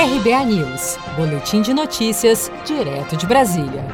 RBA News, Boletim de Notícias, direto de Brasília.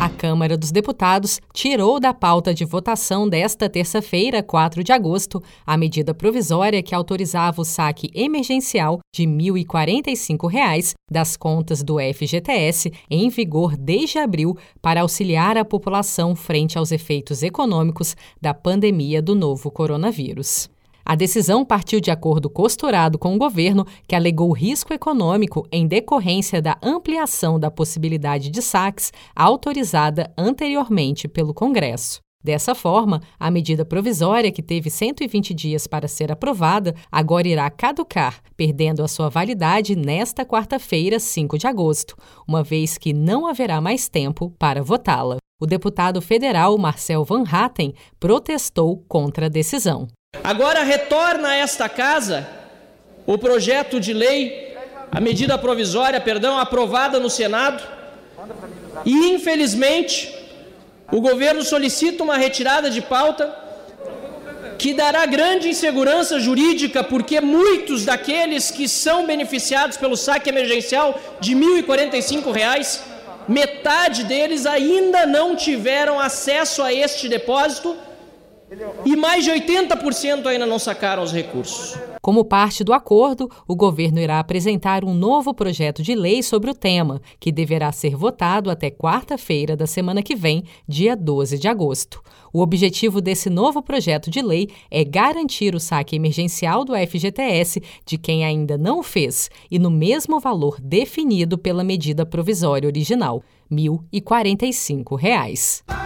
A Câmara dos Deputados tirou da pauta de votação desta terça-feira, 4 de agosto, a medida provisória que autorizava o saque emergencial de R$ 1.045 das contas do FGTS, em vigor desde abril, para auxiliar a população frente aos efeitos econômicos da pandemia do novo coronavírus. A decisão partiu de acordo costurado com o governo, que alegou risco econômico em decorrência da ampliação da possibilidade de saques autorizada anteriormente pelo Congresso. Dessa forma, a medida provisória, que teve 120 dias para ser aprovada, agora irá caducar, perdendo a sua validade nesta quarta-feira, 5 de agosto, uma vez que não haverá mais tempo para votá-la. O deputado federal Marcel Van Hatten protestou contra a decisão. Agora retorna a esta casa o projeto de lei, a medida provisória, perdão, aprovada no Senado. E infelizmente, o governo solicita uma retirada de pauta que dará grande insegurança jurídica, porque muitos daqueles que são beneficiados pelo saque emergencial de R$ 1.045, metade deles ainda não tiveram acesso a este depósito e mais de 80% ainda não sacaram os recursos. Como parte do acordo, o governo irá apresentar um novo projeto de lei sobre o tema, que deverá ser votado até quarta-feira da semana que vem, dia 12 de agosto. O objetivo desse novo projeto de lei é garantir o saque emergencial do FGTS de quem ainda não fez e no mesmo valor definido pela medida provisória original, R$ 1.045.